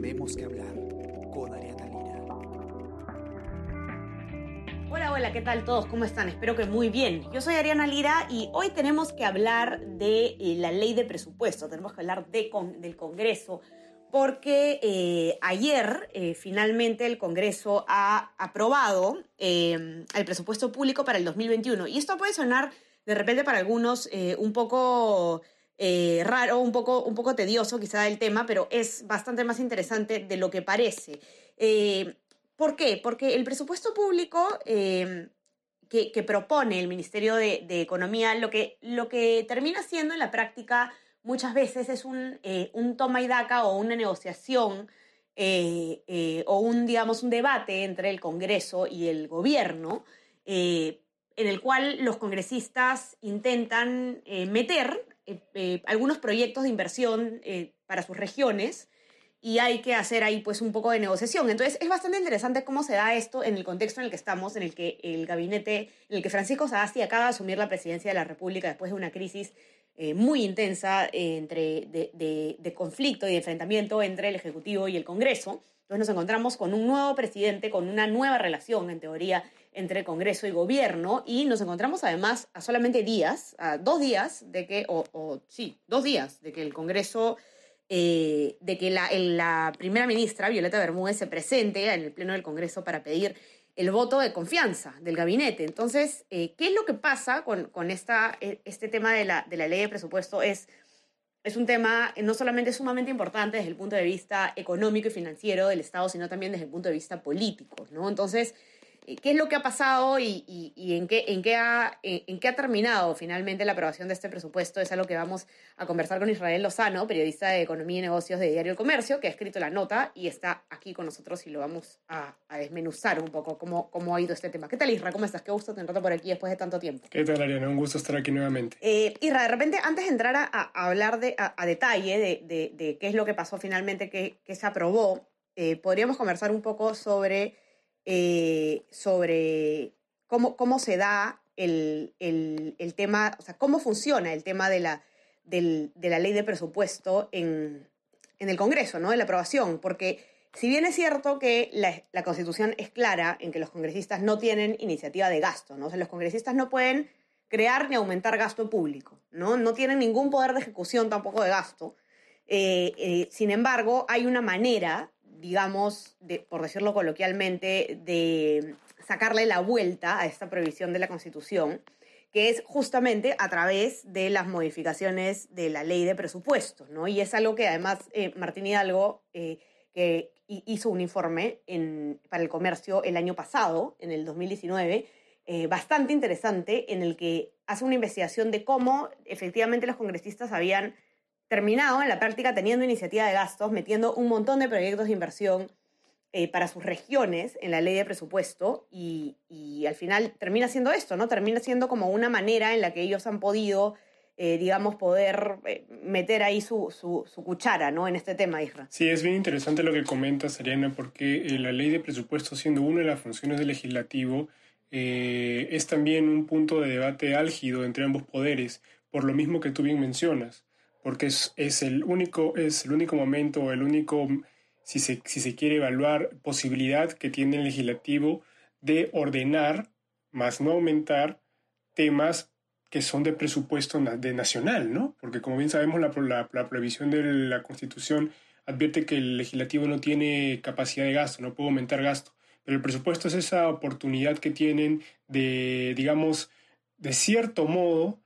Tenemos que hablar con Ariana Lira. Hola, hola, ¿qué tal todos? ¿Cómo están? Espero que muy bien. Yo soy Ariana Lira y hoy tenemos que hablar de eh, la ley de presupuesto, tenemos que hablar de del Congreso, porque eh, ayer eh, finalmente el Congreso ha aprobado el presupuesto público para el 2021. Y esto puede sonar de repente para algunos un poco eh, raro, un poco, un poco tedioso quizá el tema, pero es bastante más interesante de lo que parece. Eh, ¿Por qué? Porque el presupuesto público eh, que, propone el Ministerio de, Economía, lo que, lo que termina siendo en la práctica muchas veces es un, un toma y daca o una negociación o un, digamos, un debate entre el Congreso y el gobierno, en el cual los congresistas intentan meter eh, eh, algunos proyectos de inversión eh, para sus regiones y hay que hacer ahí pues un poco de negociación. Entonces es bastante interesante cómo se da esto en el contexto en el que estamos, en el que el gabinete, en el que Francisco Sagasti acaba de asumir la presidencia de la República después de una crisis muy intensa entre, de, de, conflicto y de enfrentamiento entre el Ejecutivo y el Congreso. Entonces nos encontramos con un nuevo presidente, con una nueva relación, en teoría, entre Congreso y Gobierno y nos encontramos además a solamente días, a dos días de que, o, sí, dos días de que el Congreso, eh, de que la, la primera ministra, Violeta Bermúdez, se presente en el Pleno del Congreso para pedir el voto de confianza del gabinete. Entonces, eh, ¿qué es lo que pasa con, con esta, e, este tema de la, de la ley de presupuesto? Es, es un tema no solamente sumamente importante desde el punto de vista económico y financiero del Estado, sino también desde el punto de vista político, ¿no? Entonces, eh, qué es lo que ha pasado y, en, qué, en, qué ha, en, qué ha terminado finalmente la aprobación de este presupuesto. Es algo que vamos a conversar con Israel Lozano, periodista de Economía y Negocios de Diario El Comercio, que ha escrito la nota y está aquí con nosotros y lo vamos a, desmenuzar un poco cómo, cómo ha ido este tema. ¿Qué tal, Isra? ¿Cómo estás? Qué gusto tenerte por aquí después de tanto tiempo. ¿Qué tal, Ariana? Un gusto estar aquí nuevamente. Eh, Isra, de repente, antes de entrar a, hablar de, a, detalle de, de, qué es lo que pasó finalmente, que se aprobó, eh, podríamos conversar un poco sobre eh, sobre cómo, cómo se da el, el, tema, o sea, cómo funciona el tema de la, de la ley de presupuesto en, en, el Congreso, ¿no? De la aprobación, porque si bien es cierto que la, la, Constitución es clara en que los congresistas no tienen iniciativa de gasto, ¿no? O sea, los congresistas no pueden crear ni aumentar gasto público, ¿no? No tienen ningún poder de ejecución tampoco de gasto. Eh, eh, sin embargo, hay una manera digamos, por decirlo coloquialmente, de sacarle la vuelta a esta prohibición de la Constitución, que es justamente a través de las modificaciones de la ley de presupuestos, ¿no? Y es algo que además eh, Martín Hidalgo, eh, que hizo un informe para el comercio el año pasado, en el 2019, eh, bastante interesante, en el que hace una investigación de cómo efectivamente los congresistas habían terminado en la práctica teniendo iniciativa de gastos, metiendo un montón de proyectos de inversión eh, para sus regiones en la ley de presupuesto y, al final termina siendo esto, ¿no? Termina siendo como una manera en la que ellos han podido, eh, digamos, poder eh, meter ahí su, su, cuchara, ¿no? En este tema, Isra. Sí, es bien interesante lo que comentas, Ariana, porque la ley de presupuesto, siendo una de las funciones del legislativo, es también un punto de debate álgido entre ambos poderes, por lo mismo que tú bien mencionas porque es, es, el, único, es el único momento, el único, si se, si se quiere evaluar, posibilidad que tiene el legislativo de ordenar, más no aumentar, temas que son de presupuesto de nacional, ¿no? Porque como bien sabemos, la, la, la previsión de la Constitución advierte que el legislativo no tiene capacidad de gasto, no puede aumentar gasto. Pero el presupuesto es esa oportunidad que tienen de, digamos, de cierto modo,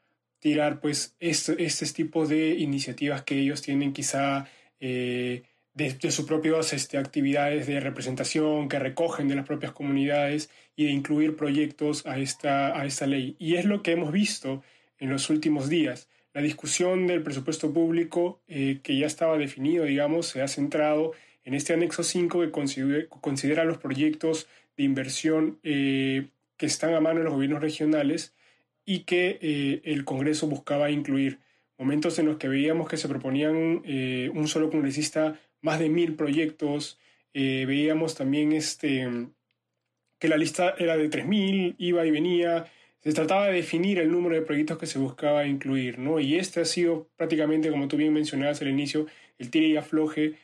tirar pues estos tipos de iniciativas que ellos tienen quizá eh, de, sus propias este, actividades de representación que recogen de las propias comunidades y de incluir proyectos a esta, a esta ley. Y es lo que hemos visto en los últimos días. La discusión del presupuesto público eh, que ya estaba definido, digamos, se ha centrado en este anexo 5 que considera, los proyectos de inversión eh, que están a mano de los gobiernos regionales y que eh, el Congreso buscaba incluir. Momentos en los que veíamos que se proponían eh, un solo congresista más de mil proyectos, eh, veíamos también este, que la lista era de 3.000, iba y venía, se trataba de definir el número de proyectos que se buscaba incluir, ¿no? Y este ha sido prácticamente, como tú bien mencionabas al inicio, el tire y afloje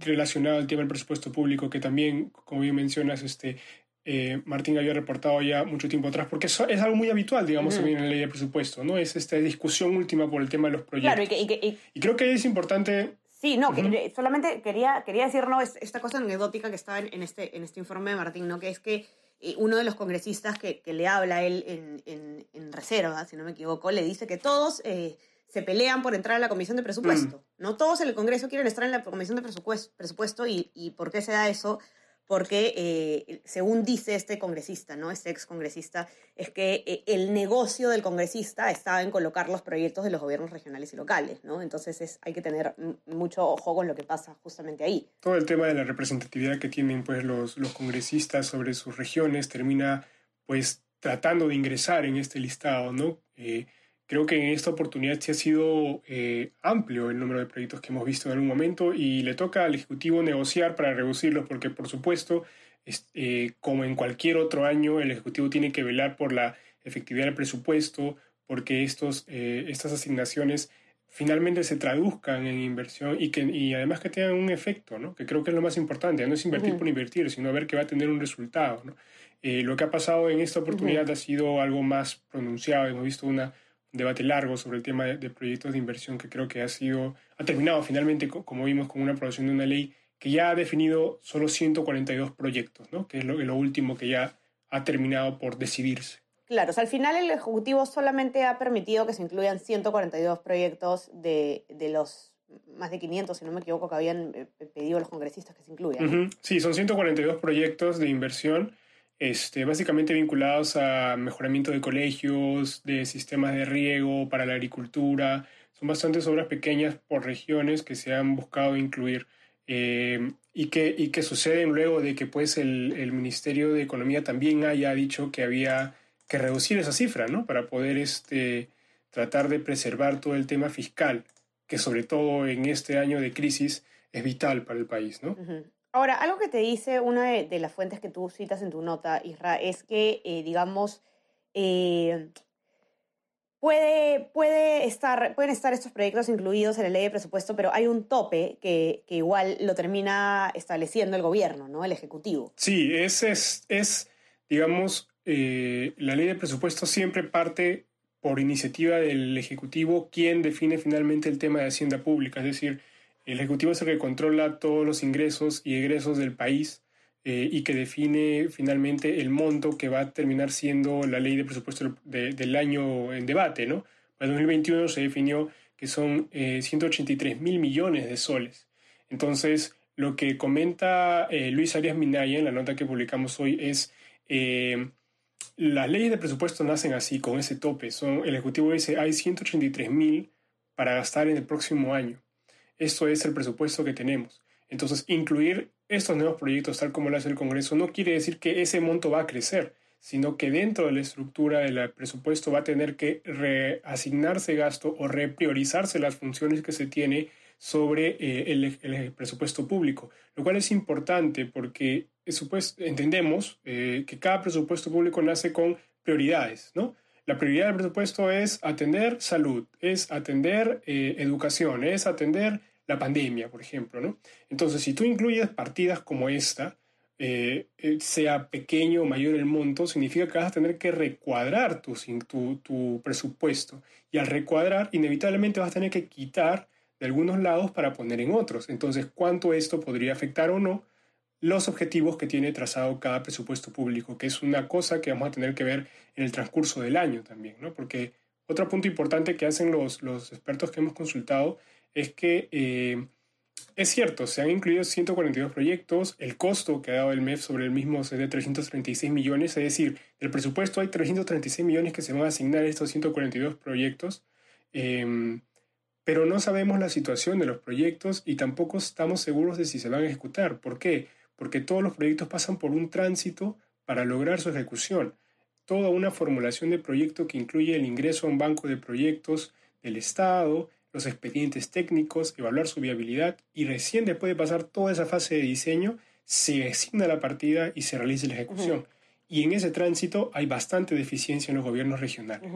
relacionado al tema del presupuesto público, que también, como bien mencionas, este, eh, Martín había reportado ya mucho tiempo atrás, porque eso es algo muy habitual, digamos, también en la ley de presupuesto, ¿no? Es esta discusión última por el tema de los proyectos. Claro, y, que, y, y creo que es importante... Sí, no, que, solamente quería, quería decir, no, esta cosa anecdótica que estaba en, en, este, en este informe de Martín, ¿no? Que es que eh, uno de los congresistas que, que le habla a él en, en, en, reserva, si no me equivoco, le dice que todos... Eh, se pelean por entrar a la comisión de presupuesto. Mm. No todos en el Congreso quieren estar en la comisión de presupuesto, presupuesto y, y ¿por qué se da eso? Porque eh, según dice este congresista, ¿no? Este ex congresista, es que eh, el negocio del congresista estaba en colocar los proyectos de los gobiernos regionales y locales, ¿no? Entonces es, hay que tener mucho ojo con lo que pasa justamente ahí. Todo el tema de la representatividad que tienen pues los, los congresistas sobre sus regiones termina pues tratando de ingresar en este listado, ¿no? Eh, Creo que en esta oportunidad sí ha sido eh, amplio el número de proyectos que hemos visto en algún momento y le toca al Ejecutivo negociar para reducirlos porque, por supuesto, eh, como en cualquier otro año, el Ejecutivo tiene que velar por la efectividad del presupuesto, porque estos, eh, estas asignaciones finalmente se traduzcan en inversión y, que, y además que tengan un efecto, ¿no? que creo que es lo más importante, no es invertir por invertir, sino ver que va a tener un resultado. ¿no? lo que ha pasado en esta oportunidad ha sido algo más pronunciado, hemos visto una debate largo sobre el tema de, proyectos de inversión que creo que ha sido, ha terminado finalmente, como vimos, con una aprobación de una ley que ya ha definido solo 142 proyectos, ¿no? que es lo, lo último que ya ha terminado por decidirse. Claro, o sea, al final el Ejecutivo solamente ha permitido que se incluyan 142 proyectos de, de los más de 500, si no me equivoco, que habían eh, pedido los congresistas que se incluyan. Sí, son 142 proyectos de inversión este, básicamente vinculados a mejoramiento de colegios, de sistemas de riego para la agricultura. Son bastantes obras pequeñas por regiones que se han buscado incluir eh, y, que, suceden luego de que pues, el, el, Ministerio de Economía también haya dicho que había que reducir esa cifra ¿no? para poder este, tratar de preservar todo el tema fiscal, que sobre todo en este año de crisis es vital para el país. ¿no? Ahora, algo que te dice una de, las fuentes que tú citas en tu nota, Isra, es que, eh, digamos, eh, puede, puede estar, pueden estar estos proyectos incluidos en la ley de presupuesto, pero hay un tope que, igual lo termina estableciendo el gobierno, ¿no? El Ejecutivo. Sí, es, es, es digamos, eh, la ley de presupuesto siempre parte por iniciativa del Ejecutivo quien define finalmente el tema de Hacienda Pública, es decir, el Ejecutivo es el que controla todos los ingresos y egresos del país eh, y que define finalmente el monto que va a terminar siendo la ley de presupuesto del año en debate. ¿no? Para 2021 se definió que son 183 eh, mil millones de soles. Entonces, lo que comenta eh, Luis Arias Minaya en la nota que publicamos hoy es las leyes de presupuesto nacen así, con ese tope. El Ejecutivo dice hay 183 mil para gastar en el próximo año. Esto es el presupuesto que tenemos. Entonces, incluir estos nuevos proyectos tal como lo hace el Congreso no quiere decir que ese monto va a crecer, sino que dentro de la estructura del presupuesto va a tener que reasignarse gasto o repriorizarse las funciones que se tiene sobre eh, el, presupuesto público, lo cual es importante porque entendemos eh, que cada presupuesto público nace con prioridades, ¿no? La prioridad del presupuesto es atender salud, es atender eh, educación, es atender la pandemia, por ejemplo. ¿no? Entonces, si tú incluyes partidas como esta, eh, eh, sea pequeño o mayor el monto, significa que vas a tener que recuadrar tu, tu, tu presupuesto. Y al recuadrar, inevitablemente vas a tener que quitar de algunos lados para poner en otros. Entonces, ¿cuánto esto podría afectar o no los objetivos que tiene trazado cada presupuesto público, que es una cosa que vamos a tener que ver en el transcurso del año también, ¿no? Porque otro punto importante que hacen los, los expertos que hemos consultado es que eh, es cierto, se han incluido 142 proyectos, el costo que ha dado el MEF sobre el mismo es de 336 millones, es decir, del presupuesto hay 336 millones que se van a asignar a estos 142 proyectos, em, pero no sabemos la situación de los proyectos y tampoco estamos seguros de si se van a ejecutar. ¿Por qué? porque todos los proyectos pasan por un tránsito para lograr su ejecución. Toda una formulación de proyecto que incluye el ingreso a un banco de proyectos del Estado, los expedientes técnicos, evaluar su viabilidad y recién después de pasar toda esa fase de diseño, se asigna la partida y se realiza la ejecución. Y en ese tránsito hay bastante deficiencia en los gobiernos regionales.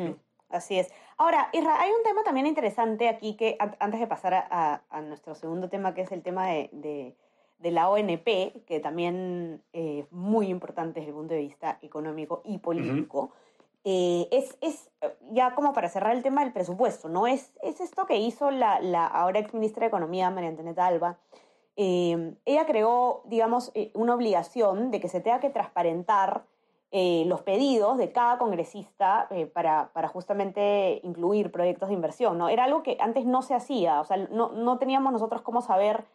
así es. Ahora, Isra, hay un tema también interesante aquí que antes de pasar a, nuestro segundo tema, que es el tema de, la ONP, que también es muy importante desde el punto de vista económico y político. Eh, es, es, ya como para cerrar el tema del presupuesto, ¿no? Es, es esto que hizo la, la ahora ex ministra de Economía, María Antonieta Alba. Eh, ella creó, digamos, eh, una obligación de que se tenga que transparentar los pedidos de cada congresista para, para, justamente incluir proyectos de inversión, ¿no? Era algo que antes no se hacía, o sea, no, no teníamos nosotros cómo saber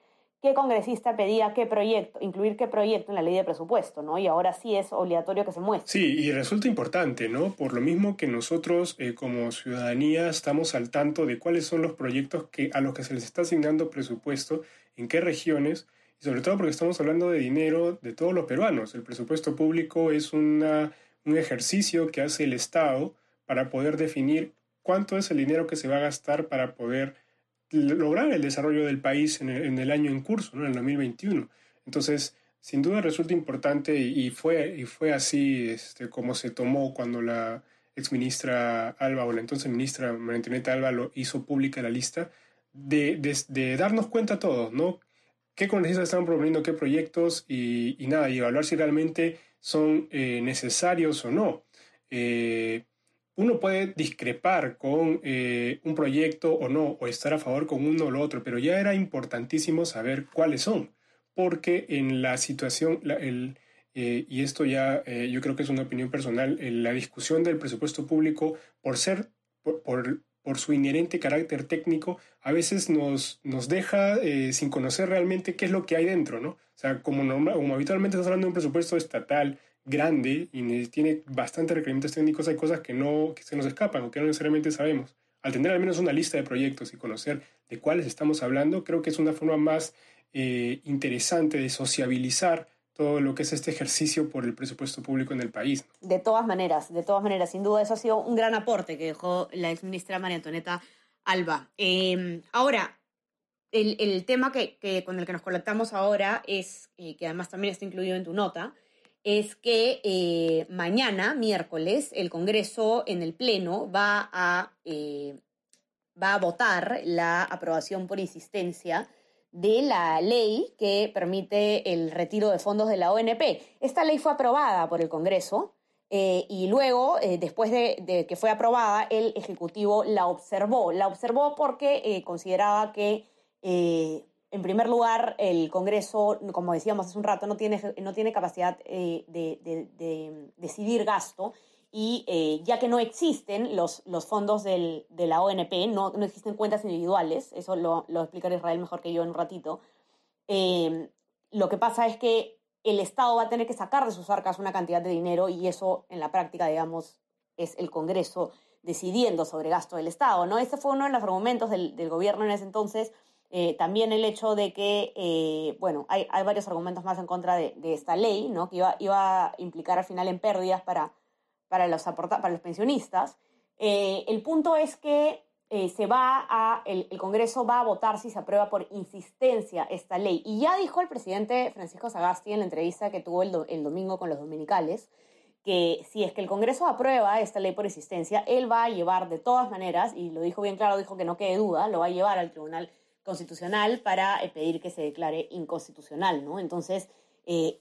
qué congresista pedía qué proyecto, incluir qué proyecto en la ley de presupuesto, ¿no? Y ahora sí es obligatorio que se muestre. Sí, y resulta importante, ¿no? Por lo mismo que nosotros eh, como ciudadanía estamos al tanto de cuáles son los proyectos que, a los que se les está asignando presupuesto, en qué regiones, y sobre todo porque estamos hablando de dinero de todos los peruanos. El presupuesto público es una, un ejercicio que hace el Estado para poder definir cuánto es el dinero que se va a gastar para poder lograr el desarrollo del país en el, año en curso, ¿no? en el 2021. Entonces, sin duda resulta importante y, fue, y fue así este, como se tomó cuando la exministra Alba o la entonces ministra María Antonieta Alba lo hizo pública la lista, de, de, darnos cuenta todos, ¿no? ¿Qué congresistas están proponiendo qué proyectos y, y, nada, y evaluar si realmente son eh, necesarios o no. Eh, uno puede discrepar con eh, un proyecto o no, o estar a favor con uno o lo otro, pero ya era importantísimo saber cuáles son, porque en la situación, el, eh, y esto ya eh, yo creo que es una opinión personal, la discusión del presupuesto público, por ser, por, por, su inherente carácter técnico, a veces nos, nos deja sin conocer realmente qué es lo que hay dentro, ¿no? O sea, como, como habitualmente estás hablando de un presupuesto estatal, grande y tiene bastantes requerimientos técnicos, hay cosas que, no, que se nos escapan o que no necesariamente sabemos. Al tener al menos una lista de proyectos y conocer de cuáles estamos hablando, creo que es una forma más eh, interesante de sociabilizar todo lo que es este ejercicio por el presupuesto público en el país. De todas maneras, de todas maneras, sin duda eso ha sido un gran aporte que dejó la exministra María Antonieta Alba. Em, ahora, el, el tema que, que, con el que nos conectamos ahora es, eh, que además también está incluido en tu nota, es que eh, mañana, miércoles, el Congreso en el Pleno va a, eh, va a votar la aprobación por insistencia de la ley que permite el retiro de fondos de la ONP. Esta ley fue aprobada por el Congreso eh, y luego, después de, que fue aprobada, el Ejecutivo la observó. La observó porque consideraba que en primer lugar, el Congreso, como decíamos hace un rato, no tiene, no tiene capacidad eh, de, decidir gasto y eh, ya que no existen los, los fondos de la ONP, no, no, existen cuentas individuales, eso lo, lo explicará Israel mejor que yo en un ratito, eh, lo que pasa es que el Estado va a tener que sacar de sus arcas una cantidad de dinero y eso en la práctica, digamos, es el Congreso decidiendo sobre gasto del Estado, ¿no? Ese fue uno de los argumentos del gobierno en ese entonces eh, también el hecho de que, eh, bueno, hay, hay, varios argumentos más en contra de, esta ley, ¿no? Que iba, iba, a implicar al final en pérdidas para, para, los, para los pensionistas. Eh, el punto es que se va a, el, el, Congreso va a votar si se aprueba por insistencia esta ley. Y ya dijo el presidente Francisco Sagasti en la entrevista que tuvo el, el domingo con los dominicales, que si es que el Congreso aprueba esta ley por insistencia, él va a llevar de todas maneras, y lo dijo bien claro, dijo que no quede duda, lo va a llevar al Tribunal constitucional para eh, pedir que se declare inconstitucional, ¿no? Entonces, eh,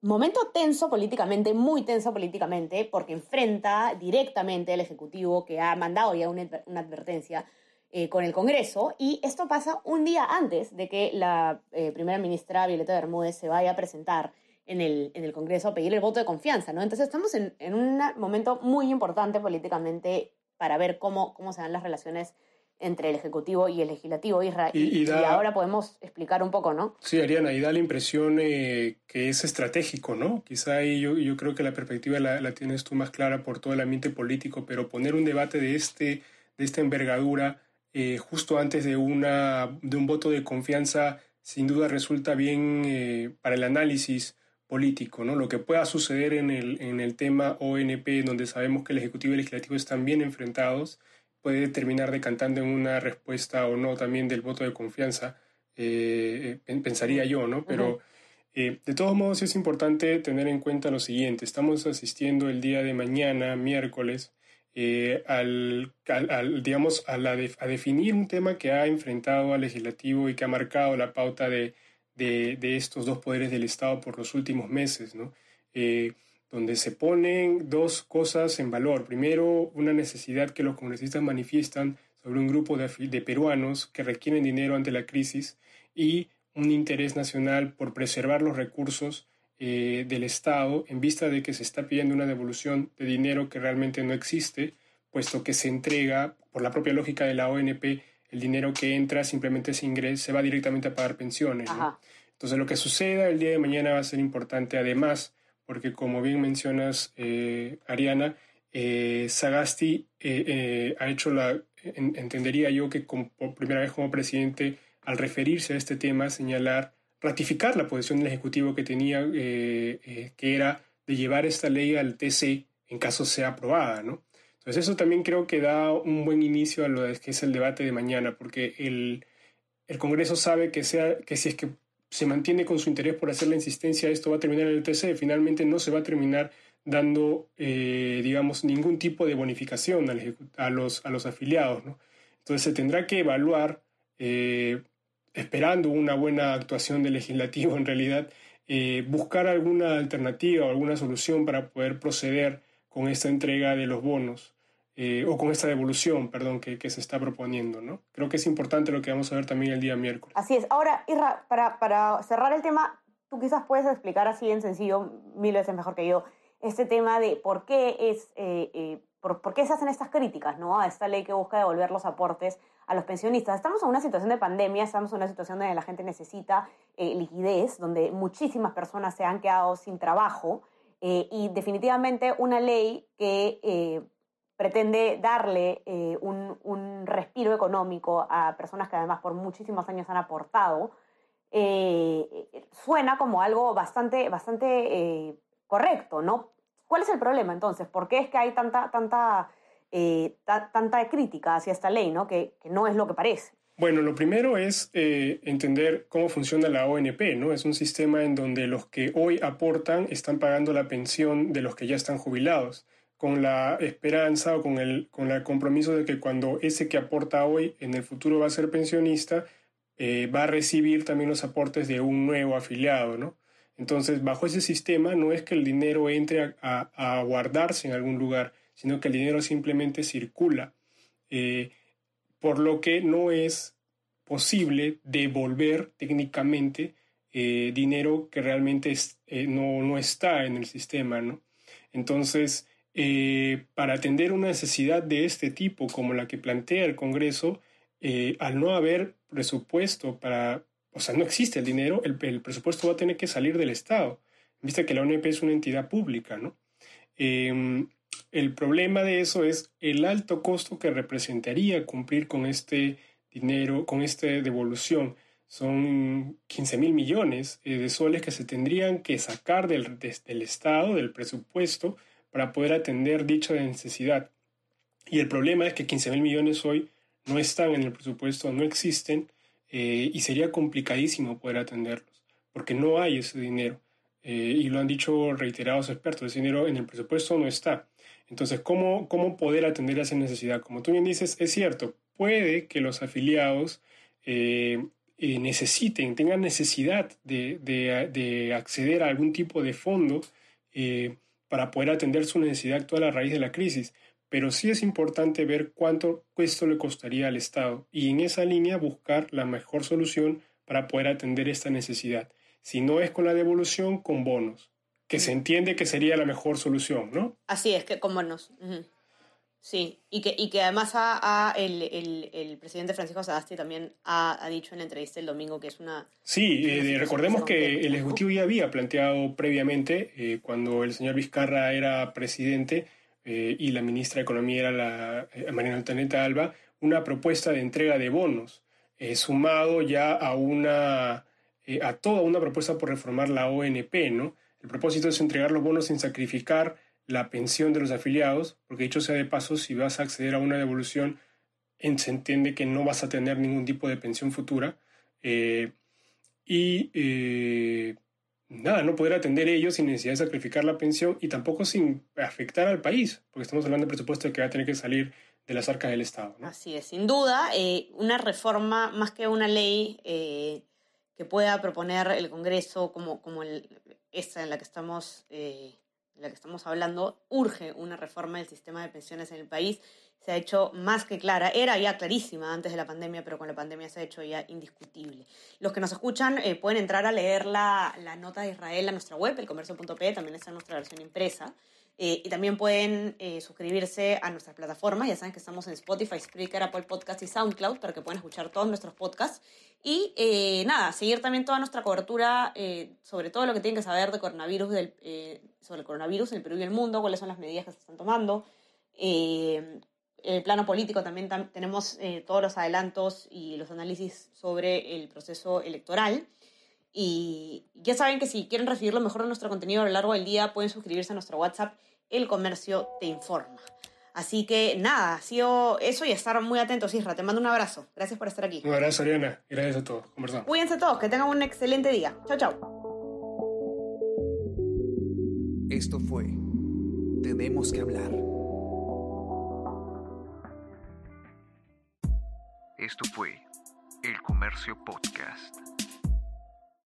momento tenso políticamente, muy tenso políticamente, porque enfrenta directamente al Ejecutivo que ha mandado ya una, advertencia eh, con el Congreso, y esto pasa un día antes de que la primera ministra Violeta Bermúdez se vaya a presentar en el, en el Congreso a pedir el voto de confianza, ¿no? Entonces estamos en, en un momento muy importante políticamente para ver cómo, cómo se dan las relaciones entre el Ejecutivo y el Legislativo Israel. Y, ahora podemos explicar un poco, ¿no? Sí, Ariana, y da la impresión eh, que es estratégico, ¿no? Quizá ahí yo, yo creo que la perspectiva la, tienes tú más clara por todo el ambiente político, pero poner un debate de, este, de esta envergadura eh, justo antes de, una, de un voto de confianza, sin duda resulta bien eh, para el análisis político, ¿no? Lo que pueda suceder en el, en el tema ONP, donde sabemos que el Ejecutivo y el Legislativo están bien enfrentados, puede terminar decantando en una respuesta o no también del voto de confianza, eh, pensaría yo, ¿no? Pero eh, de todos modos es importante tener en cuenta lo siguiente, estamos asistiendo el día de mañana, miércoles, eh, al, digamos, a, la a, definir un tema que ha enfrentado al legislativo y que ha marcado la pauta de, de, de estos dos poderes del Estado por los últimos meses, ¿no? Donde se ponen dos cosas en valor. Primero, una necesidad que los congresistas manifiestan sobre un grupo de, de peruanos que requieren dinero ante la crisis y un interés nacional por preservar los recursos eh, del Estado en vista de que se está pidiendo una devolución de dinero que realmente no existe, puesto que se entrega, por la propia lógica de la ONP, el dinero que entra simplemente se ingresa, se va directamente a pagar pensiones. Entonces lo que suceda el día de mañana va a ser importante además, porque como bien mencionas, eh, Ariana, eh, Sagasti ha hecho la, entendería yo que por primera vez como presidente, al referirse a este tema, señalar ratificar la posición del Ejecutivo que tenía, eh, eh, que era de llevar esta ley al TC en caso sea aprobada, ¿no? Entonces eso también creo que da un buen inicio a lo que es el debate de mañana, porque el, el Congreso sabe que, sea, que si es que se mantiene con su interés por hacer la insistencia, esto va a terminar en el TC, finalmente no se va a terminar dando, eh, digamos, ningún tipo de bonificación a los, a los afiliados. Entonces se tendrá que evaluar esperando una buena actuación del legislativo en realidad, eh, buscar alguna alternativa o alguna solución para poder proceder con esta entrega de los bonos eh, o con esta devolución, perdón, que, que, se está proponiendo. ¿no? Creo que es importante lo que vamos a ver también el día miércoles. Así es. Ahora, Irra, para, para cerrar el tema, tú quizás puedes explicar así en sencillo, mil veces mejor que yo, este tema de por qué es... Eh, por, por, qué se hacen estas críticas ¿no? a esta ley que busca devolver los aportes a los pensionistas. Estamos en una situación de pandemia, estamos en una situación donde la gente necesita eh, liquidez, donde muchísimas personas se han quedado sin trabajo eh, y definitivamente una ley que eh, pretende darle un, un, respiro económico a personas que además por muchísimos años han aportado, suena como algo bastante, bastante correcto, ¿no? ¿Cuál es el problema entonces? ¿Por qué es que hay tanta, tanta eh, tanta crítica hacia esta ley, ¿no? Que, no es lo que parece. Bueno, lo primero es eh, entender cómo funciona la ONP, ¿no? Es un sistema en donde los que hoy aportan están pagando la pensión de los que ya están jubilados, con la esperanza o con el, con el compromiso de que cuando ese que aporta hoy en el futuro va a ser pensionista, eh, va a recibir también los aportes de un nuevo afiliado, ¿no? Entonces, bajo ese sistema no es que el dinero entre a guardarse en algún lugar, sino que el dinero simplemente circula, eh, por lo que no es posible devolver técnicamente eh, dinero que realmente no, no, está en el sistema. ¿no? Entonces, para atender una necesidad de este tipo, como la que plantea el Congreso, al no haber presupuesto para, o sea, no existe el dinero, el, presupuesto va a tener que salir del Estado, viste que la ONP es una entidad pública, ¿no? Em, el problema de eso es el alto costo que representaría cumplir con este dinero, con esta devolución. Son 15 mil millones eh, de soles que se tendrían que sacar del, del Estado, del presupuesto, para poder atender dicha necesidad. Y el problema es que 15 mil millones hoy no están en el presupuesto, no existen, eh, y sería complicadísimo poder atenderlos, porque no hay ese dinero. Eh, y lo han dicho reiterados expertos, ese dinero en el presupuesto no está. Entonces, ¿cómo, ¿cómo poder atender esa necesidad? Como tú bien dices, es cierto, puede que los afiliados eh, necesiten, tengan necesidad de, de, acceder a algún tipo de fondo para poder atender su necesidad actual a raíz de la crisis. Pero sí es importante ver cuánto esto le costaría al Estado y en esa línea buscar la mejor solución para poder atender esta necesidad. Si no es con la devolución, con bonos que se entiende que sería la mejor solución, ¿no? Así es, que con bonos. Sí, y que, y que además a, el, el, el, presidente Francisco Sagasti también ha, ha, dicho en la entrevista el domingo que es una... Sí, eh, recordemos que el Ejecutivo ya había planteado previamente, eh, cuando el señor Vizcarra era presidente eh, y la ministra de Economía era la Mariana Antoneta Alba, una propuesta de entrega de bonos, sumado ya a, una, a toda una propuesta por reformar la ONP, ¿no? El propósito es entregar los bonos sin sacrificar la pensión de los afiliados, porque dicho sea de paso, si vas a acceder a una devolución, se entiende que no vas a tener ningún tipo de pensión futura. Eh, y eh, nada, no poder atender ellos sin necesidad de sacrificar la pensión y tampoco sin afectar al país, porque estamos hablando de presupuesto que va a tener que salir de las arcas del Estado. Así es, sin duda, eh, una reforma más que una ley que pueda proponer el Congreso como, como esta en la que estamos en la que estamos hablando, urge una reforma del sistema de pensiones en el país se ha hecho más que clara. Era ya clarísima antes de la pandemia, pero con la pandemia se ha hecho ya indiscutible. Los que nos escuchan eh, pueden entrar a leer la, la, nota de Israel a nuestra web, elcomercio.p, también está en nuestra versión impresa. Eh, y también pueden eh, suscribirse a nuestras plataformas. Ya saben que estamos en Spotify, Spreaker, Apple Podcast y SoundCloud para que puedan escuchar todos nuestros podcasts. Y nada, seguir también toda nuestra cobertura sobre todo lo que tienen que saber de coronavirus del, sobre el coronavirus en el Perú y el mundo, cuáles son las medidas que se están tomando el plano político también tenemos eh, todos los adelantos y los análisis sobre el proceso electoral. Y ya saben que si quieren recibir lo mejor de nuestro contenido a lo largo del día, pueden suscribirse a nuestro WhatsApp, El Comercio Te Informa. Así que nada, ha sido eso y estar muy atentos, Isra. Te mando un abrazo. Gracias por estar aquí. Un abrazo, Ariana. Gracias a todos. Conversamos. Cuídense todos, que tengan un excelente día. Chao, chao. Esto fue Tenemos que hablar Esto fue El Comercio Podcast.